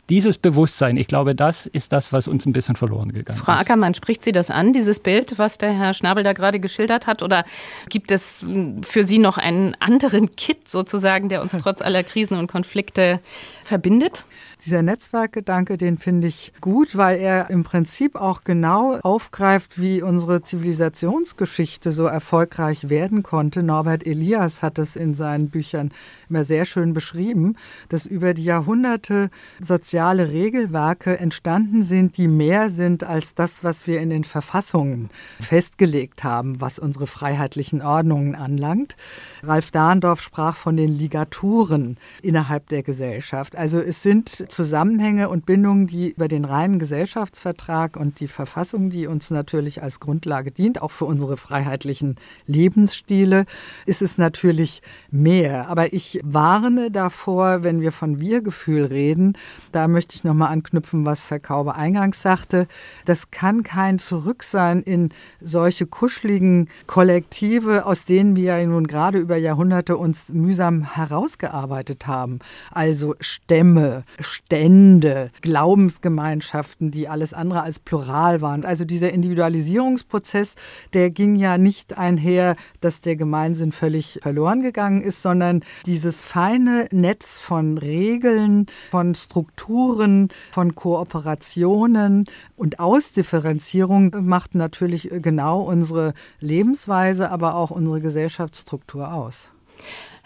Dieses Bewusstsein, ich glaube, das ist das, was uns ein bisschen verloren gegangen Frau ist. Frau Ackermann, spricht Sie das an, dieses Bild, was der Herr Schnabel da gerade geschildert hat? Oder gibt es hm, für Sie noch einen anderen Kit sozusagen, der uns trotz aller Krisen und Konflikte verbindet? Dieser Netzwerkgedanke, den finde ich gut, weil er im Prinzip auch genau aufgreift, wie unsere Zivilisationsgeschichte so erfolgreich werden konnte. Norbert Elias hat es in seinen Büchern immer sehr schön beschrieben, dass über die Jahrhunderte soziale Regelwerke entstanden sind, die mehr sind als das, was wir in den Verfassungen festgelegt haben, was unsere freiheitlichen Ordnungen anlangt. Ralf Dahndorf sprach von den Ligaturen innerhalb der Gesellschaft. Also es sind Zusammenhänge und Bindungen, die über den reinen Gesellschaftsvertrag und die Verfassung, die uns natürlich als Grundlage dient, auch für unsere freiheitlichen Lebensstile, ist es natürlich mehr. Aber ich warne davor, wenn wir von Wir-Gefühl reden, da möchte ich nochmal anknüpfen, was Herr Kaube eingangs sagte, das kann kein Zurück sein in solche kuscheligen Kollektive, aus denen wir ja nun gerade über Jahrhunderte uns mühsam herausgearbeitet haben. Also Stämme, Stände, Glaubensgemeinschaften, die alles andere als plural waren. Also dieser Individualisierungsprozess, der ging ja nicht einher, dass der Gemeinsinn völlig verloren gegangen ist, sondern dieses feine Netz von Regeln, von Strukturen, von Kooperationen und Ausdifferenzierung macht natürlich genau unsere Lebensweise, aber auch unsere Gesellschaftsstruktur aus.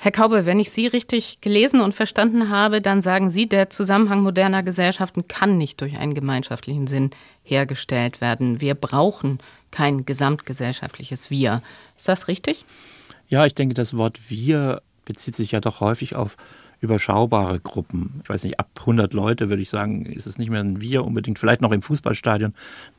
Herr Kaube, wenn ich Sie richtig gelesen und verstanden habe, dann sagen Sie, der Zusammenhang moderner Gesellschaften kann nicht durch einen gemeinschaftlichen Sinn hergestellt werden. Wir brauchen kein gesamtgesellschaftliches Wir. Ist das richtig? Ja, ich denke, das Wort Wir bezieht sich ja doch häufig auf überschaubare Gruppen. Ich weiß nicht, ab 100 Leute würde ich sagen, ist es nicht mehr ein Wir unbedingt. Vielleicht noch im Fußballstadion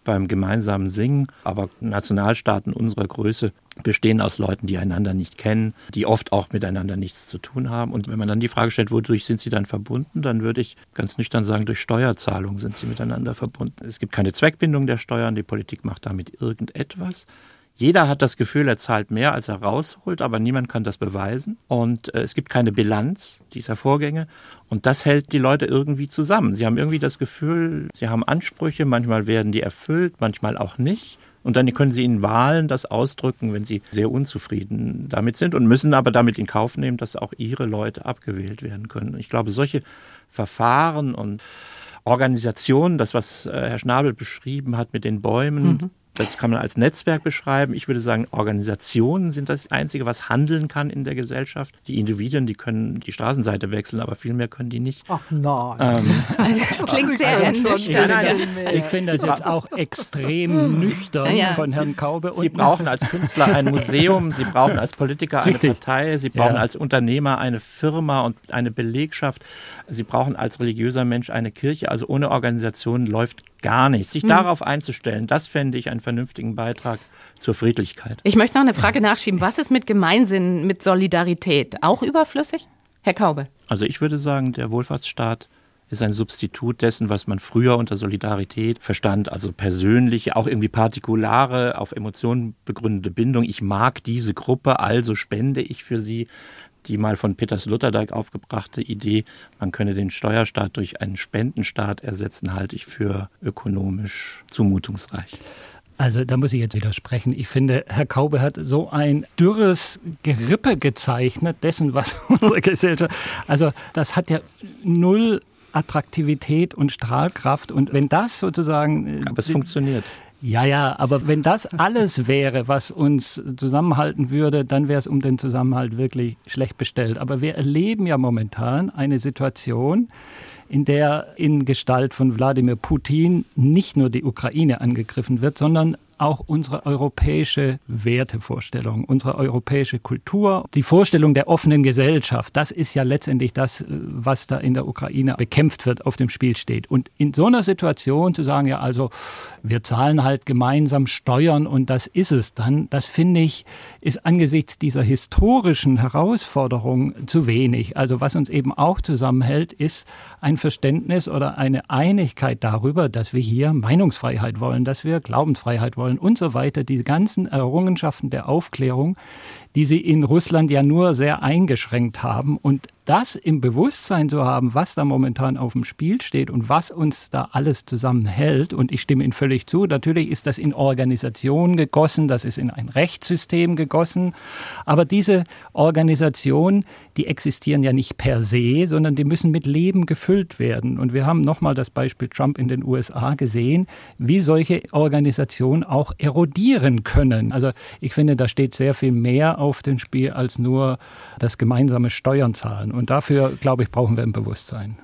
beim gemeinsamen Singen. Aber Nationalstaaten unserer Größe bestehen aus Leuten, die einander nicht kennen, die oft auch miteinander nichts zu tun haben. Und wenn man dann die Frage stellt, wodurch sind sie dann verbunden, dann würde ich ganz nüchtern sagen, durch Steuerzahlungen sind sie miteinander verbunden. Es gibt keine Zweckbindung der Steuern, die Politik macht damit irgendetwas. Jeder hat das Gefühl, er zahlt mehr, als er rausholt, aber niemand kann das beweisen. Und äh, es gibt keine Bilanz dieser Vorgänge. Und das hält die Leute irgendwie zusammen. Sie haben irgendwie das Gefühl, sie haben Ansprüche, manchmal werden die erfüllt, manchmal auch nicht. Und dann können sie in Wahlen das ausdrücken, wenn sie sehr unzufrieden damit sind und müssen aber damit in Kauf nehmen, dass auch ihre Leute abgewählt werden können. Ich glaube, solche Verfahren und Organisationen, das, was äh, Herr Schnabel beschrieben hat mit den Bäumen, mhm. Das kann man als Netzwerk beschreiben. Ich würde sagen, Organisationen sind das Einzige, was handeln kann in der Gesellschaft. Die Individuen, die können die Straßenseite wechseln, aber viel mehr können die nicht. Ach nein. Ähm, das klingt sehr nüchtern. Ich finde das jetzt auch extrem nüchtern ja. von Herrn Kaube. Sie brauchen als Künstler ein Museum, Sie brauchen als Politiker eine Richtig. Partei, Sie brauchen ja. als Unternehmer eine Firma und eine Belegschaft. Sie brauchen als religiöser Mensch eine Kirche. Also ohne Organisation läuft gar nichts. Sich hm. darauf einzustellen, das fände ich einen vernünftigen Beitrag zur Friedlichkeit. Ich möchte noch eine Frage nachschieben. Was ist mit Gemeinsinn, mit Solidarität? Auch überflüssig? Herr Kaube. Also ich würde sagen, der Wohlfahrtsstaat ist ein Substitut dessen, was man früher unter Solidarität verstand, also persönliche, auch irgendwie partikulare, auf Emotionen begründete Bindung. Ich mag diese Gruppe, also spende ich für sie die mal von Peters Lutherdijk aufgebrachte Idee, man könne den Steuerstaat durch einen Spendenstaat ersetzen, halte ich für ökonomisch zumutungsreich. Also da muss ich jetzt widersprechen. Ich finde, Herr Kaube hat so ein dürres Gerippe gezeichnet dessen, was unsere Gesellschaft. Also das hat ja null Attraktivität und Strahlkraft. Und wenn das sozusagen. Aber es funktioniert. Ja, ja, aber wenn das alles wäre, was uns zusammenhalten würde, dann wäre es um den Zusammenhalt wirklich schlecht bestellt. Aber wir erleben ja momentan eine Situation, in der in Gestalt von Wladimir Putin nicht nur die Ukraine angegriffen wird, sondern auch unsere europäische Wertevorstellung, unsere europäische Kultur, die Vorstellung der offenen Gesellschaft. Das ist ja letztendlich das, was da in der Ukraine bekämpft wird, auf dem Spiel steht. Und in so einer Situation zu sagen, ja, also wir zahlen halt gemeinsam Steuern und das ist es dann, das finde ich, ist angesichts dieser historischen Herausforderung zu wenig. Also was uns eben auch zusammenhält, ist ein Verständnis oder eine Einigkeit darüber, dass wir hier Meinungsfreiheit wollen, dass wir Glaubensfreiheit wollen wollen und so weiter, diese ganzen Errungenschaften der Aufklärung, die sie in Russland ja nur sehr eingeschränkt haben. Und das im Bewusstsein zu haben, was da momentan auf dem Spiel steht und was uns da alles zusammenhält, und ich stimme Ihnen völlig zu, natürlich ist das in Organisation gegossen, das ist in ein Rechtssystem gegossen, aber diese Organisationen, die existieren ja nicht per se, sondern die müssen mit Leben gefüllt werden. Und wir haben nochmal das Beispiel Trump in den USA gesehen, wie solche Organisationen auch erodieren können. Also ich finde, da steht sehr viel mehr auf dem Spiel als nur das gemeinsame Steuern zahlen. Und dafür, glaube ich, brauchen wir ein Bewusstsein.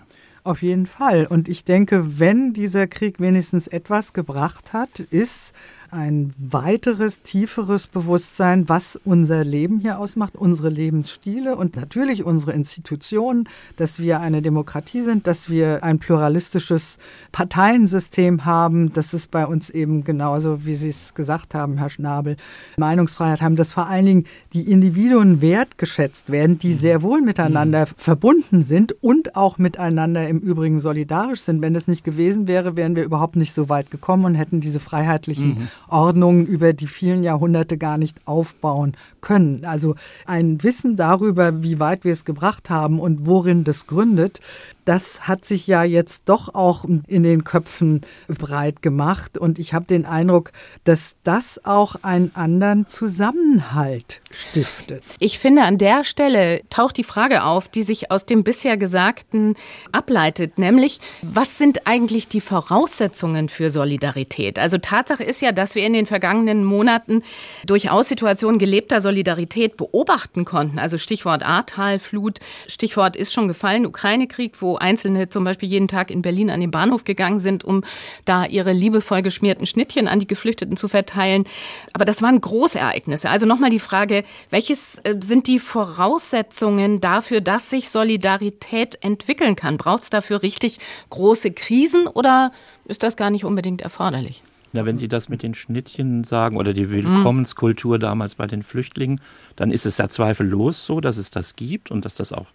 Auf jeden Fall. Und ich denke, wenn dieser Krieg wenigstens etwas gebracht hat, ist ein weiteres, tieferes Bewusstsein, was unser Leben hier ausmacht, unsere Lebensstile und natürlich unsere Institutionen, dass wir eine Demokratie sind, dass wir ein pluralistisches Parteiensystem haben, dass es bei uns eben genauso, wie Sie es gesagt haben, Herr Schnabel, Meinungsfreiheit haben, dass vor allen Dingen die Individuen wertgeschätzt werden, die sehr wohl miteinander mhm. verbunden sind und auch miteinander im Übrigen solidarisch sind. Wenn das nicht gewesen wäre, wären wir überhaupt nicht so weit gekommen und hätten diese freiheitlichen mhm. Ordnungen über die vielen Jahrhunderte gar nicht aufbauen können. Also ein Wissen darüber, wie weit wir es gebracht haben und worin das gründet, das hat sich ja jetzt doch auch in den Köpfen breit gemacht. Und ich habe den Eindruck, dass das auch einen anderen Zusammenhalt stiftet. Ich finde, an der Stelle taucht die Frage auf, die sich aus dem bisher Gesagten ableitet, nämlich, was sind eigentlich die Voraussetzungen für Solidarität? Also Tatsache ist ja, dass wir in den vergangenen Monaten durchaus Situationen gelebter Solidarität beobachten konnten. Also Stichwort Ahrtal-Flut, Stichwort ist schon gefallen, Ukraine-Krieg, wo Einzelne zum Beispiel jeden Tag in Berlin an den Bahnhof gegangen sind, um da ihre liebevoll geschmierten Schnittchen an die Geflüchteten zu verteilen. Aber das waren Großereignisse. Also nochmal die Frage, welches äh, sind die Voraussetzungen dafür, dass sich Solidarität entwickeln kann? Braucht es dafür richtig große Krisen oder ist das gar nicht unbedingt erforderlich? Na, wenn Sie das mit den Schnittchen sagen oder die Willkommenskultur damals bei den Flüchtlingen, dann ist es ja zweifellos so, dass es das gibt und dass das auch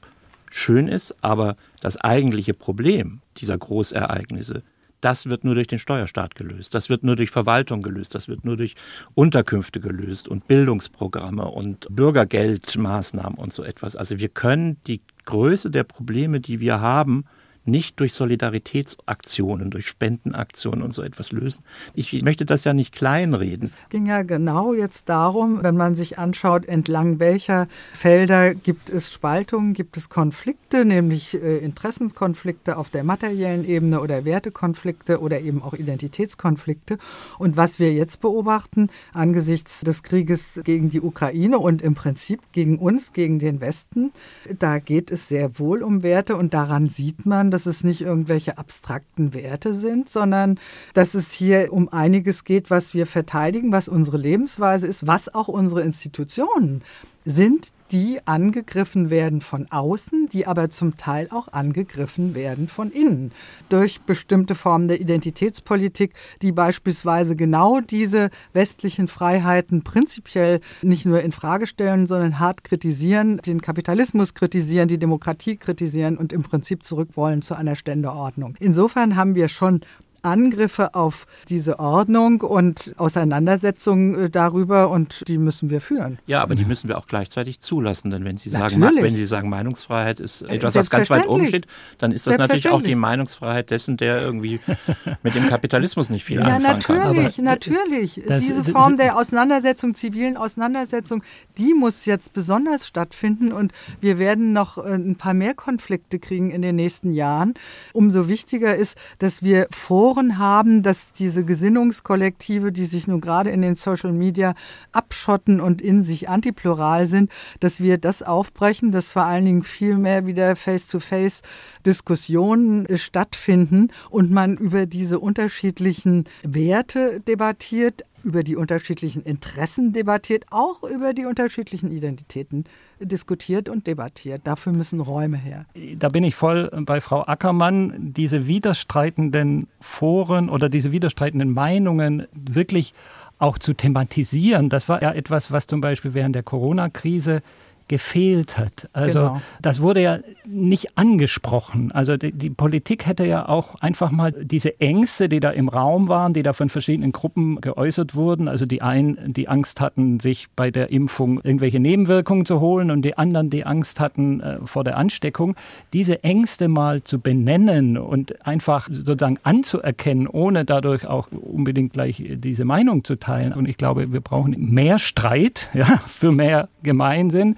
schön ist, aber das eigentliche Problem dieser Großereignisse, das wird nur durch den Steuerstaat gelöst, das wird nur durch Verwaltung gelöst, das wird nur durch Unterkünfte gelöst und Bildungsprogramme und Bürgergeldmaßnahmen und so etwas. Also wir können die Größe der Probleme, die wir haben, nicht durch Solidaritätsaktionen, durch Spendenaktionen und so etwas lösen. Ich möchte das ja nicht kleinreden. Es ging ja genau jetzt darum, wenn man sich anschaut, entlang welcher Felder gibt es Spaltungen, gibt es Konflikte, nämlich äh, Interessenkonflikte auf der materiellen Ebene oder Wertekonflikte oder eben auch Identitätskonflikte. Und was wir jetzt beobachten angesichts des Krieges gegen die Ukraine und im Prinzip gegen uns, gegen den Westen, da geht es sehr wohl um Werte und daran sieht man, dass es nicht irgendwelche abstrakten Werte sind, sondern dass es hier um einiges geht, was wir verteidigen, was unsere Lebensweise ist, was auch unsere Institutionen sind, die angegriffen werden von außen, die aber zum Teil auch angegriffen werden von innen durch bestimmte Formen der Identitätspolitik, die beispielsweise genau diese westlichen Freiheiten prinzipiell nicht nur in Frage stellen, sondern hart kritisieren, den Kapitalismus kritisieren, die Demokratie kritisieren und im Prinzip zurück wollen zu einer Ständeordnung. Insofern haben wir schon Angriffe auf diese Ordnung und Auseinandersetzungen äh, darüber und die müssen wir führen. Ja, aber die müssen wir auch gleichzeitig zulassen, denn wenn Sie sagen, natürlich. wenn Sie sagen, Meinungsfreiheit ist äh, etwas, was ganz weit oben steht, dann ist das natürlich auch die Meinungsfreiheit dessen, der irgendwie mit dem Kapitalismus nicht viel ja, anfangen natürlich, kann. Ja, natürlich, natürlich. Diese Form der Auseinandersetzung, zivilen Auseinandersetzung, die muss jetzt besonders stattfinden und wir werden noch äh, ein paar mehr Konflikte kriegen in den nächsten Jahren. Umso wichtiger ist, dass wir vor Foren haben, dass diese Gesinnungskollektive, die sich nun gerade in den Social Media abschotten und in sich antiplural sind, dass wir das aufbrechen, dass vor allen Dingen viel mehr wieder face-to-face Diskussionen stattfinden und man über diese unterschiedlichen Werte debattiert, über die unterschiedlichen Interessen debattiert, auch über die unterschiedlichen Identitäten diskutiert und debattiert. Dafür müssen Räume her. Da bin ich voll bei Frau Ackermann. Diese widerstreitenden Foren oder diese widerstreitenden Meinungen wirklich auch zu thematisieren, das war ja etwas, was zum Beispiel während der Corona-Krise gefehlt hat. Also genau. das wurde ja nicht angesprochen. Also die, die, Politik hätte ja auch einfach mal diese Ängste, die da im Raum waren, die da von verschiedenen Gruppen geäußert wurden, also die einen, die Angst hatten, sich bei der Impfung irgendwelche Nebenwirkungen zu holen und die anderen, die Angst hatten äh, vor der Ansteckung, diese Ängste mal zu benennen und einfach sozusagen anzuerkennen, ohne dadurch auch unbedingt gleich diese Meinung zu teilen. Und ich glaube, wir brauchen mehr Streit ja, für mehr Gemeinsinn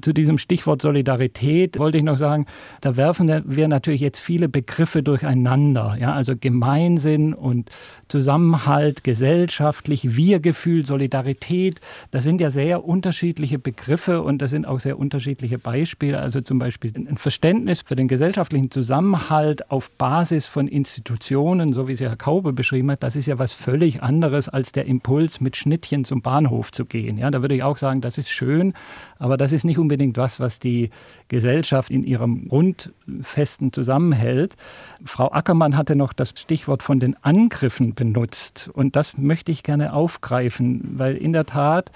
zu diesem Stichwort Solidarität wollte ich noch sagen, da werfen wir natürlich jetzt viele Begriffe durcheinander. Ja, also Gemeinsinn und Zusammenhalt, gesellschaftlich, Wir-Gefühl, Solidarität. Das sind ja sehr unterschiedliche Begriffe und das sind auch sehr unterschiedliche Beispiele. Also zum Beispiel ein Verständnis für den gesellschaftlichen Zusammenhalt auf Basis von Institutionen, so wie sie Herr Kaube beschrieben hat, das ist ja was völlig anderes als der Impuls, mit Schnittchen zum Bahnhof zu gehen. Ja, da würde ich auch sagen, das ist schön, aber das ist nicht unbedingt was, was die Gesellschaft in ihrem Grundfesten zusammenhält. Frau Ackermann hatte noch das Stichwort von den Angriffen benutzt. Und das möchte ich gerne aufgreifen, weil in der Tat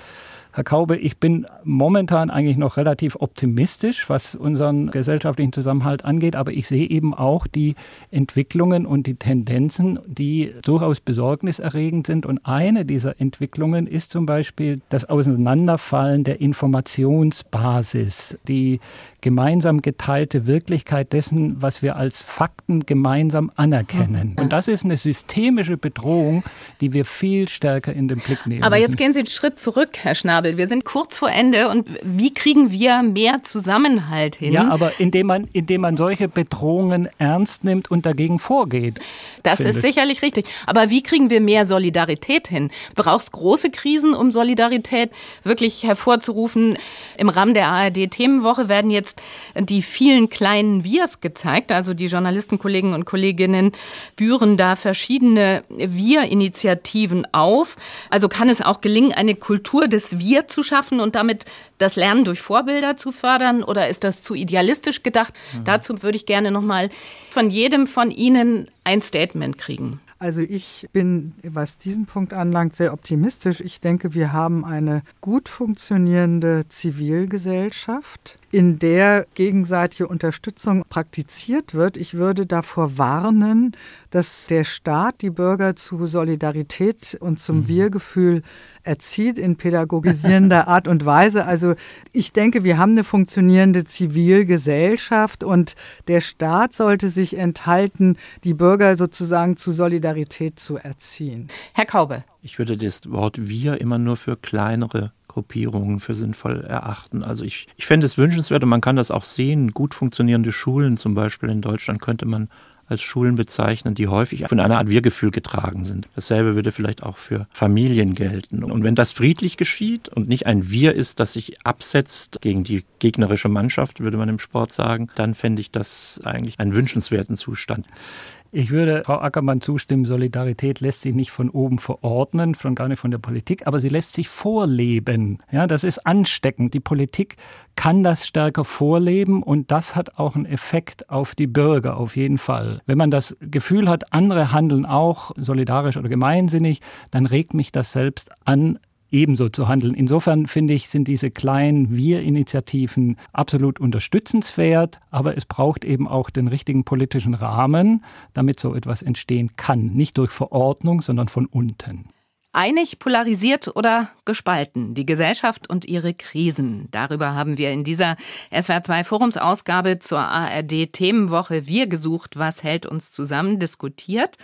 Herr Kaube, ich bin momentan eigentlich noch relativ optimistisch, was unseren gesellschaftlichen Zusammenhalt angeht, aber ich sehe eben auch die Entwicklungen und die Tendenzen, die durchaus besorgniserregend sind. Und eine dieser Entwicklungen ist zum Beispiel das Auseinanderfallen der Informationsbasis, die gemeinsam geteilte Wirklichkeit dessen, was wir als Fakten gemeinsam anerkennen. Und das ist eine systemische Bedrohung, die wir viel stärker in den Blick nehmen. Aber jetzt gehen Sie einen Schritt zurück, Herr Schnabel. Wir sind kurz vor Ende und wie kriegen wir mehr Zusammenhalt hin? Ja, aber indem man, indem man solche Bedrohungen ernst nimmt und dagegen vorgeht. Das ist sicherlich richtig. Aber wie kriegen wir mehr Solidarität hin? Brauchst große Krisen, um Solidarität wirklich hervorzurufen? Im Rahmen der ARD-Themenwoche werden jetzt jetzt die vielen kleinen Wirs gezeigt. Also die Journalistenkollegen und Kolleginnen bühren da verschiedene Wir-Initiativen auf. Also kann es auch gelingen, eine Kultur des Wir zu schaffen und damit das Lernen durch Vorbilder zu fördern? Oder ist das zu idealistisch gedacht? Mhm. Dazu würde ich gerne noch mal von jedem von Ihnen ein Statement kriegen. Also ich bin, was diesen Punkt anlangt, sehr optimistisch. Ich denke, wir haben eine gut funktionierende Zivilgesellschaft in der gegenseitige Unterstützung praktiziert wird. Ich würde davor warnen, dass der Staat die Bürger zu Solidarität und zum mhm. Wir-Gefühl erzieht in pädagogisierender Art und Weise. Also ich denke, wir haben eine funktionierende Zivilgesellschaft und der Staat sollte sich enthalten, die Bürger sozusagen zu Solidarität zu erziehen. Herr Kaube. Ich würde das Wort wir immer nur für kleinere Gruppierungen für sinnvoll erachten. Also ich, ich fände es wünschenswert und man kann das auch sehen. Gut funktionierende Schulen zum Beispiel in Deutschland könnte man als Schulen bezeichnen, die häufig von einer Art Wir-Gefühl getragen sind. Dasselbe würde vielleicht auch für Familien gelten. Und wenn das friedlich geschieht und nicht ein Wir ist, das sich absetzt gegen die gegnerische Mannschaft, würde man im Sport sagen, dann fände ich das eigentlich einen wünschenswerten Zustand. Ich würde Frau Ackermann zustimmen, Solidarität lässt sich nicht von oben verordnen, schon gar nicht von der Politik, aber sie lässt sich vorleben. Ja, das ist ansteckend. Die Politik kann das stärker vorleben und das hat auch einen Effekt auf die Bürger auf jeden Fall. Wenn man das Gefühl hat, andere handeln auch solidarisch oder gemeinsinnig, dann regt mich das selbst an, ebenso zu handeln. Insofern finde ich, sind diese kleinen Wir-Initiativen absolut unterstützenswert, aber es braucht eben auch den richtigen politischen Rahmen, damit so etwas entstehen kann. Nicht durch Verordnung, sondern von unten. Einig, polarisiert oder gespalten, die Gesellschaft und ihre Krisen. Darüber haben wir in dieser SWR2 Forumsausgabe zur ARD Themenwoche Wir gesucht, was hält uns zusammen diskutiert.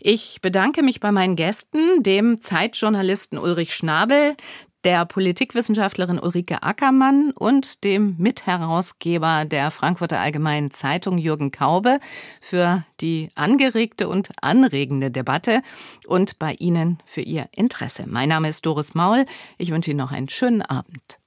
Ich bedanke mich bei meinen Gästen, dem Zeitjournalisten Ulrich Schnabel, der Politikwissenschaftlerin Ulrike Ackermann und dem Mitherausgeber der Frankfurter Allgemeinen Zeitung Jürgen Kaube für die angeregte und anregende Debatte und bei Ihnen für Ihr Interesse. Mein Name ist Doris Maul. Ich wünsche Ihnen noch einen schönen Abend.